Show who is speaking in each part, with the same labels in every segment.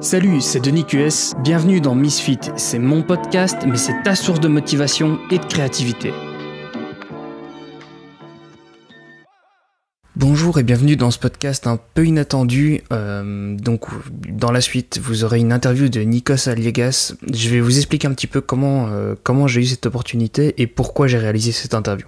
Speaker 1: Salut, c'est Denis QS, bienvenue dans Misfit. C'est mon podcast, mais c'est ta source de motivation et de créativité. Bonjour et bienvenue dans ce podcast un peu inattendu. Euh, donc, dans la suite, vous aurez une interview de Nikos Aliegas. Je vais vous expliquer un petit peu comment, euh, j'ai eu cette opportunité et pourquoi j'ai réalisé cette interview.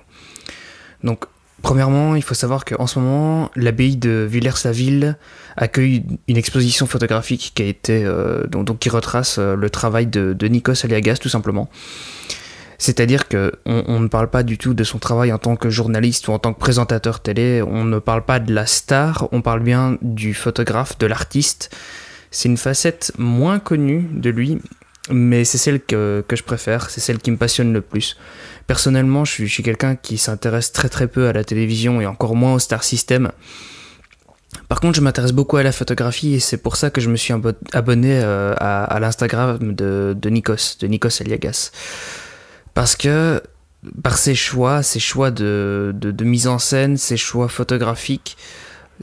Speaker 1: Premièrement, il faut savoir qu'en ce moment, l'abbaye de Villers-la-Ville accueille une exposition photographique qui a euh, donc, qui retrace euh, le travail de, Nikos Aliagas tout simplement. C'est-à-dire que on, ne parle pas du tout de son travail en tant que journaliste ou en tant que présentateur télé. On ne parle pas de la star. On parle bien du photographe, de l'artiste. C'est une facette moins connue de lui, mais c'est celle que, que je préfère. C'est celle qui me passionne le plus. Personnellement, je suis, quelqu'un qui s'intéresse très très peu à la télévision et encore moins au star system. Par contre, je m'intéresse beaucoup à la photographie et c'est pour ça que je me suis abonné euh, à, l'Instagram de, Nikos, de Nikos Aliagas. Parce que par ses choix, ses choix de, de mise en scène, ses choix photographiques,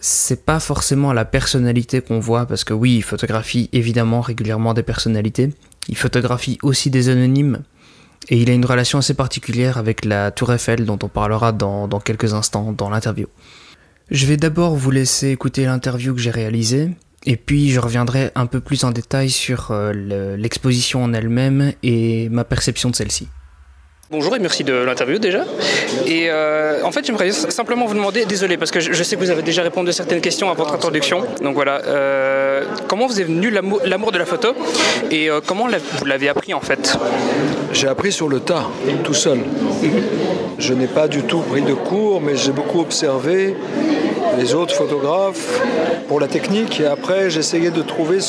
Speaker 1: c'est pas forcément la personnalité qu'on voit, parce que oui, il photographie évidemment régulièrement des personnalités, il photographie aussi des anonymes, et il a une relation assez particulière avec la Tour Eiffel dont on parlera dans, quelques instants dans l'interview. Je vais d'abord vous laisser écouter l'interview que j'ai réalisée, et puis je reviendrai un peu plus en détail sur euh, l'exposition en elle-même et ma perception de celle-ci.
Speaker 2: Bonjour et merci de l'interview déjà. Et euh, en fait, j'aimerais simplement vous demander, désolé parce que je, sais que vous avez déjà répondu à certaines questions à votre introduction. Donc voilà, euh, comment vous est venu l'amour de la photo et euh, comment vous l'avez appris en fait?
Speaker 3: J'ai appris sur le tas, tout seul. Je n'ai pas du tout pris de cours, mais j'ai beaucoup observé les autres photographes pour la technique et après j'essayais de trouver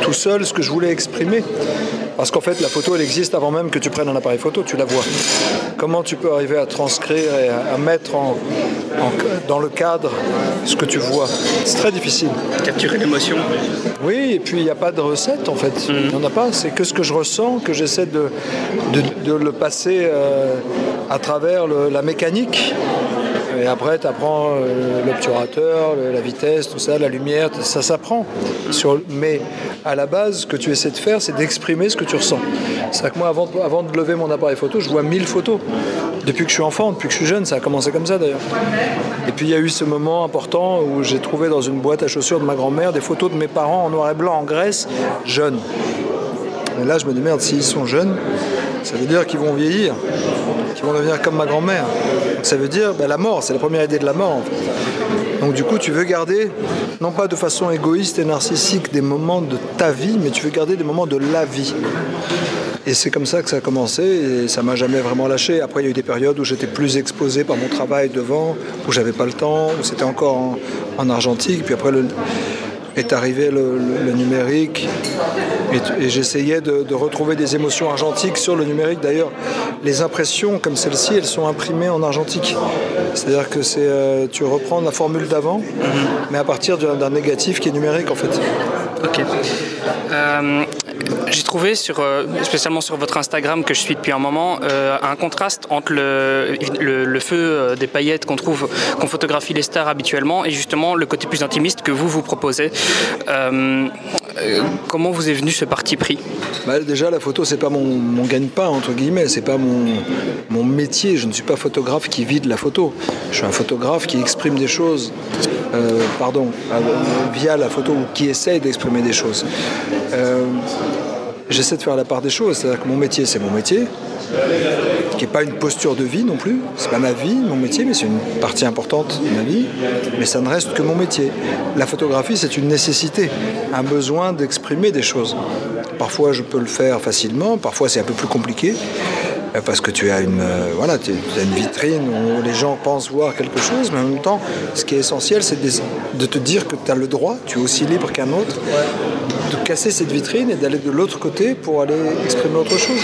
Speaker 3: tout seul ce que je voulais exprimer. Parce qu'en fait, la photo, elle existe avant même que tu prennes un appareil photo, tu la vois. Comment tu peux arriver à transcrire et à, mettre dans le cadre ce que tu vois? C'est très difficile.
Speaker 2: Capturer l'émotion.
Speaker 3: Oui, et puis il n'y a pas de recette en fait. Mm. Il n'y en a pas. C'est que ce que je ressens, que j'essaie de, de, le passer euh, à travers la mécanique et après, tu apprends euh, l'obturateur, la vitesse, tout ça, la lumière, ça s'apprend. Mais à la base, ce que tu essaies de faire, c'est d'exprimer ce que tu ressens. C'est que moi, avant, avant de lever mon appareil photo, je vois mille photos. Depuis que je suis enfant, depuis que je suis jeune, ça a commencé comme ça d'ailleurs. Et puis il y a eu ce moment important où j'ai trouvé dans une boîte à chaussures de ma grand-mère des photos de mes parents en noir et blanc en Grèce, jeunes. Et là, je me dis merde, s'ils sont jeunes, ça veut dire qu'ils vont vieillir, qu'ils vont devenir comme ma grand-mère. Ça veut dire ben, la mort, c'est la première idée de la mort. Donc du coup, tu veux garder, non pas de façon égoïste et narcissique, des moments de ta vie, mais tu veux garder des moments de la vie. Et c'est comme ça que ça a commencé et ça m'a jamais vraiment lâché. Après, il y a eu des périodes où j'étais plus exposé par mon travail devant, où j'avais pas le temps, où c'était encore en, en argentique. Puis après, le, est arrivé le, numérique et, j'essayais de, retrouver des émotions argentiques sur le numérique. D'ailleurs, les impressions comme celle-ci, elles sont imprimées en argentique. C'est-à-dire que c'est, euh, tu reprends la formule d'avant, mhm. mais à partir d'un négatif qui est numérique en fait.
Speaker 2: Ok. Euh, j'ai trouvé, sur, euh, spécialement sur votre Instagram que je suis depuis un moment, euh, un contraste entre le, feu des paillettes qu'on trouve, qu'on photographie les stars habituellement, et justement le côté plus intimiste que vous vous proposez. comment vous est venu ce parti pris?
Speaker 3: Bah, Déjà, la photo, c'est pas mon, gagne-pain entre guillemets, c'est pas mon, métier. Je ne suis pas photographe qui vide la photo. Je suis un photographe qui exprime des choses, pardon, via la photo, qui essaye d'exprimer des choses. Euh, j'essaie de faire la part des choses. C'est-à-dire que mon métier, c'est mon métier, qui n'est pas une posture de vie non plus. C'est pas ma vie, mon métier, mais c'est une partie importante de ma vie. Mais ça ne reste que mon métier. La photographie, c'est une nécessité, un besoin d'exprimer des choses. Parfois, je peux le faire facilement, parfois, c'est un peu plus compliqué. Euh, parce que tu as une, euh, voilà, tu as une vitrine où les gens pensent voir quelque chose, mais en même temps, ce qui est essentiel, c'est de, te dire que tu as le droit, tu es aussi libre qu'un autre, de casser cette vitrine et d'aller de l'autre côté pour aller exprimer autre chose.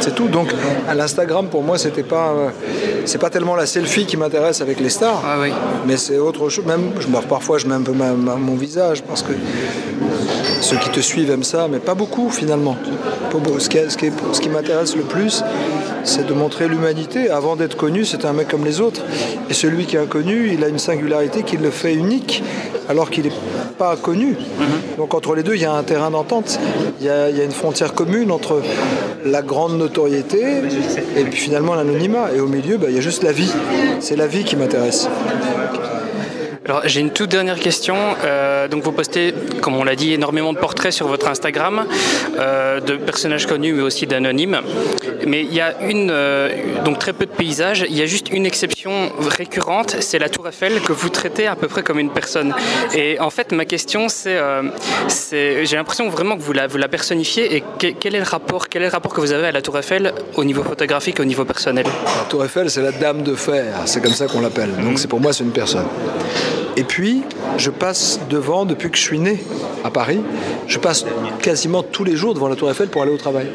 Speaker 3: C'est tout. Donc à l'Instagram, pour moi, c'était pas, euh, c'est pas tellement la selfie qui m'intéresse avec les stars,
Speaker 2: ah
Speaker 3: mais c'est autre chose. Même, je, parfois, je mets un peu mon visage parce que ceux qui te suivent aiment ça, mais pas beaucoup finalement. Ce qui, ce qui m'intéresse le plus, c'est de montrer l'humanité. Avant d'être connu, c'est un mec comme les autres. Et celui qui est inconnu, il a une singularité qui le fait unique alors qu'il n'est pas connu. Donc entre les deux, il y a un terrain d'entente, il y, a, il y a une frontière commune entre la grande notoriété et puis finalement l'anonymat. Et au milieu, bah, il y a juste la vie. C'est la vie qui m'intéresse.
Speaker 2: Alors j'ai une toute dernière question. Euh, donc vous postez, comme on l'a dit, énormément de portraits sur votre Instagram, euh, de personnages connus mais aussi d'anonymes. Mais il y a une, euh, donc très peu de paysages. Il y a juste une exception récurrente, c'est la Tour Eiffel que vous traitez à peu près comme une personne. Et en fait, ma question, c'est, euh, c'est j'ai l'impression vraiment que vous la, vous la personnifiez. Et que- quel est le rapport, quel est le rapport que vous avez à la Tour Eiffel au niveau photographique, au niveau personnel?
Speaker 3: La Tour Eiffel, c'est la dame de fer, c'est comme ça qu'on l'appelle. Donc c'est pour moi, c'est une personne. Et puis, je passe devant depuis que je suis né à Paris. Je passe quasiment tous les jours devant la Tour Eiffel pour aller au travail.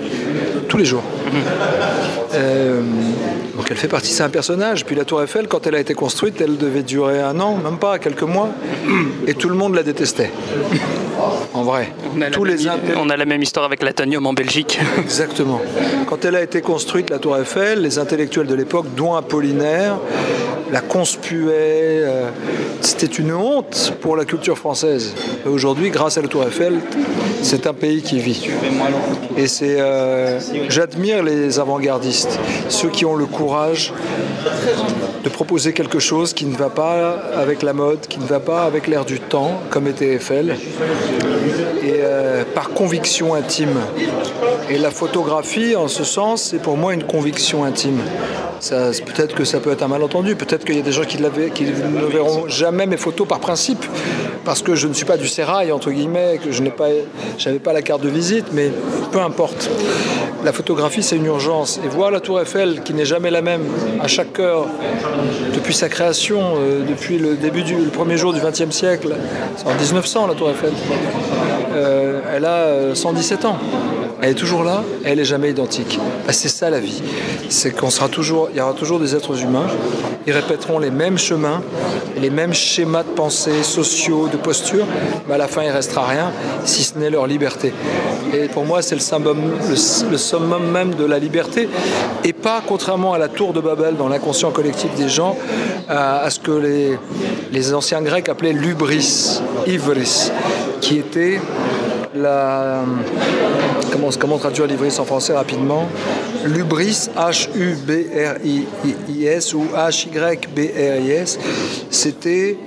Speaker 3: Tous les jours. Euh, donc elle fait partie, c'est un personnage. Puis la Tour Eiffel, quand elle a été construite, elle devait durer un an, même pas, quelques mois. Et tout le monde la détestait. En vrai.
Speaker 2: on a, la
Speaker 3: Tous
Speaker 2: même,
Speaker 3: les intellectuels.
Speaker 2: on a la même histoire avec l'Atonium en Belgique.
Speaker 3: Exactement. Quand elle a été construite, la Tour Eiffel, les intellectuels de l'époque, dont Apollinaire, la conspuaient. euh, C'était une honte pour la culture française. Et Aujourd'hui, grâce à la Tour Eiffel, c'est un pays qui vit. Et c'est, euh, j'admire les avant-gardistes, ceux qui ont le courage de proposer quelque chose qui ne va pas avec la mode, qui ne va pas avec l'air du temps, comme était Eiffel, et euh, par conviction intime. Et la photographie, en ce sens, c'est pour moi une conviction intime. Peut-être que ça peut être un malentendu, peut-être qu'il y a des gens qui, ne verront jamais mes photos par principe, parce que je ne suis pas du sérail, entre guillemets, que je n'ai pas, la carte de visite, mais peu importe. La photographie, c'est une urgence. Et voir la Tour Eiffel, qui n'est jamais la même, à chaque heure, depuis sa création, euh, depuis le début du premier jour du XXe siècle, c'est en 1900 la Tour Eiffel, Euh, elle a euh, 117 ans. Elle est toujours là, elle n'est jamais identique. Bah, c'est ça la vie. C'est qu'on sera toujours, il y aura toujours des êtres humains. Ils répéteront les mêmes chemins, les mêmes schémas de pensée, sociaux, de posture. Mais à la fin, il restera rien, si ce n'est leur liberté. Et pour moi, c'est le summum, le, summum même de la liberté, et pas contrairement à la tour de Babel dans l'inconscient collectif des gens, à, à ce que les, les anciens Grecs appelaient l'ubris, ivris, qui était la comment, comment traduire l'ivris en français rapidement L'ubris, H-U-B-R-I-S ou H-Y-B-R-I-S, c'était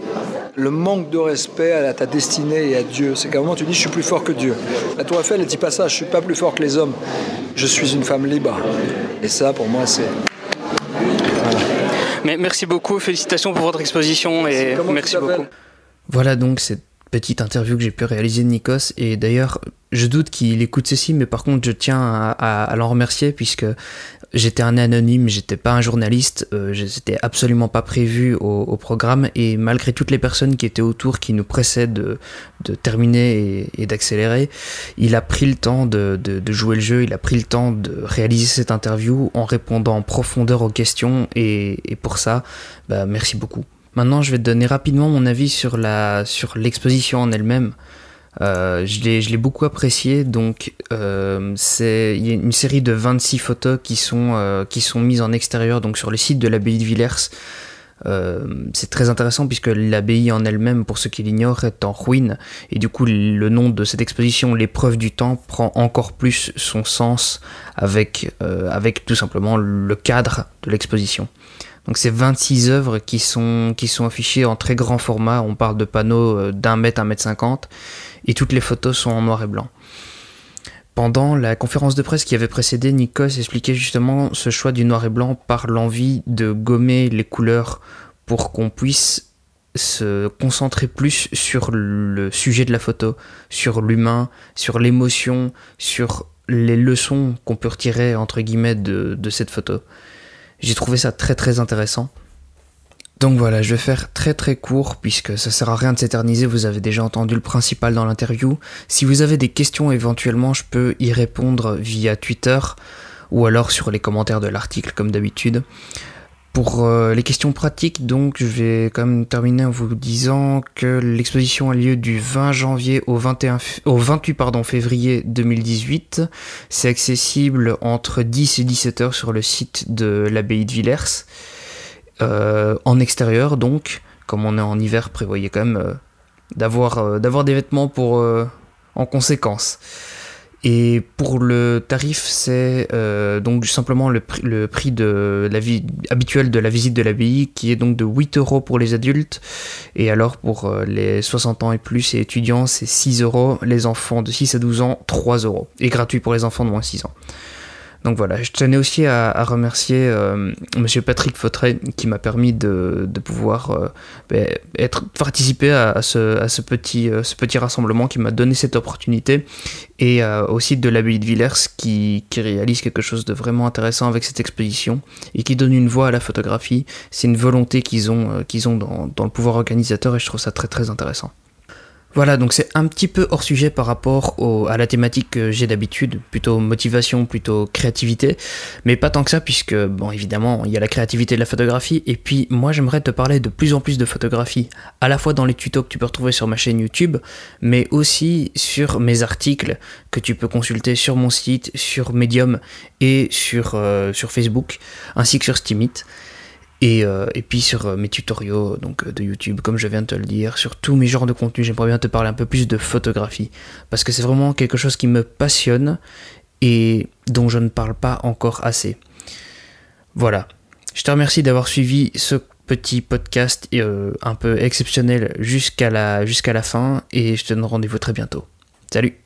Speaker 3: le manque de respect à ta destinée et à Dieu. C'est qu'à un moment tu dis je suis plus fort que Dieu. La Tour Eiffel, elle dit pas ça, je suis pas plus fort que les hommes, je suis une femme libre. Et ça, pour moi, c'est.
Speaker 2: Mais merci beaucoup, félicitations pour votre exposition et merci
Speaker 3: t'appelles
Speaker 2: beaucoup.
Speaker 1: Voilà donc cette petite interview que j'ai pu réaliser de Nikos. Et d'ailleurs, je doute qu'il écoute ceci, mais par contre, je tiens à, l'en remercier puisque j'étais un anonyme, j'étais pas un journaliste, euh, c'était absolument pas prévu au, programme. Et malgré toutes les personnes qui étaient autour, qui nous pressaient de, terminer et, d'accélérer, il a pris le temps de, jouer le jeu, il a pris le temps de réaliser cette interview en répondant en profondeur aux questions. Et, et pour ça, bah, merci beaucoup. Maintenant, je vais te donner rapidement mon avis sur la sur l'exposition en elle-même. Euh, je l'ai beaucoup apprécié. Donc, euh, il y a une série de 26 photos qui sont euh, qui sont mises en extérieur, donc sur le site de l'abbaye de Villers. C'est très intéressant puisque l'abbaye en elle-même, pour ceux qui l'ignorent, est en ruine. Et du coup, le nom de cette exposition, l'épreuve du temps, prend encore plus son sens avec, avec tout simplement le cadre de l'exposition. Donc c'est 26 œuvres qui sont, qui sont affichées en très grand format, on parle de panneaux euh, d'un mètre, un mètre cinquante, et toutes les photos sont en noir et blanc. Pendant la conférence de presse qui avait précédé, Nikos expliquait justement ce choix du noir et blanc par l'envie de gommer les couleurs pour qu'on puisse se concentrer plus sur le sujet de la photo, sur l'humain, sur l'émotion, sur les leçons qu'on peut retirer entre guillemets de, de cette photo. J'ai trouvé ça très très intéressant. Donc voilà, je vais faire très très court puisque ça sert à rien de s'éterniser, vous avez déjà entendu le principal dans l'interview. Si vous avez des questions éventuellement, je peux y répondre via Twitter ou alors sur les commentaires de l'article comme d'habitude. Pour euh, les questions pratiques, donc, je vais quand même terminer en vous disant que l'exposition a lieu du 20 janvier au, 21 f- au 28 pardon, février 2018. C'est accessible entre 10 et 17 heures sur le site de l'abbaye de Villers. Euh, en extérieur, donc, comme on est en hiver, prévoyez quand même euh, d'avoir d'avoir des vêtements pour en conséquence. Et pour le tarif, c'est euh, donc simplement le, prix, habituel de la visite de l'abbaye, qui est donc de 8 euros pour les adultes. Et alors pour euh, les 60 ans et plus et étudiants, c'est 6 euros. Les enfants de 6 à 12 ans, 3 euros. Et gratuit pour les enfants de moins 6 ans. Donc voilà, je tenais aussi à, remercier euh, Monsieur Patrick Fautret qui m'a permis de, pouvoir euh, ben, être participer à, ce, petit, euh, ce petit rassemblement, qui m'a donné cette opportunité, et aussi de l'abbaye de Villers qui, réalise quelque chose de vraiment intéressant avec cette exposition et qui donne une voix à la photographie. C'est une volonté qu'ils ont, qu'ils ont dans, dans le pouvoir organisateur et je trouve ça très très intéressant. Voilà, donc c'est un petit peu hors sujet par rapport à la thématique que j'ai d'habitude, plutôt motivation, plutôt créativité, mais pas tant que ça puisque, bon, évidemment, il y a la créativité de la photographie, et puis moi j'aimerais te parler de plus en plus de photographie, à la fois dans les tutos que tu peux retrouver sur ma chaîne YouTube, mais aussi sur mes articles que tu peux consulter sur mon site, sur Medium et sur, euh, Facebook, ainsi que sur Euh, et, puis sur euh, mes tutoriaux donc, euh, de YouTube, comme je viens de te le dire, sur tous mes genres de contenus, j'aimerais bien te parler un peu plus de photographie. Parce que c'est vraiment quelque chose qui me passionne et dont je ne parle pas encore assez. Voilà. Je te remercie d'avoir suivi ce petit podcast un peu exceptionnel jusqu'à la, jusqu'à la fin et je te donne rendez-vous très bientôt. Salut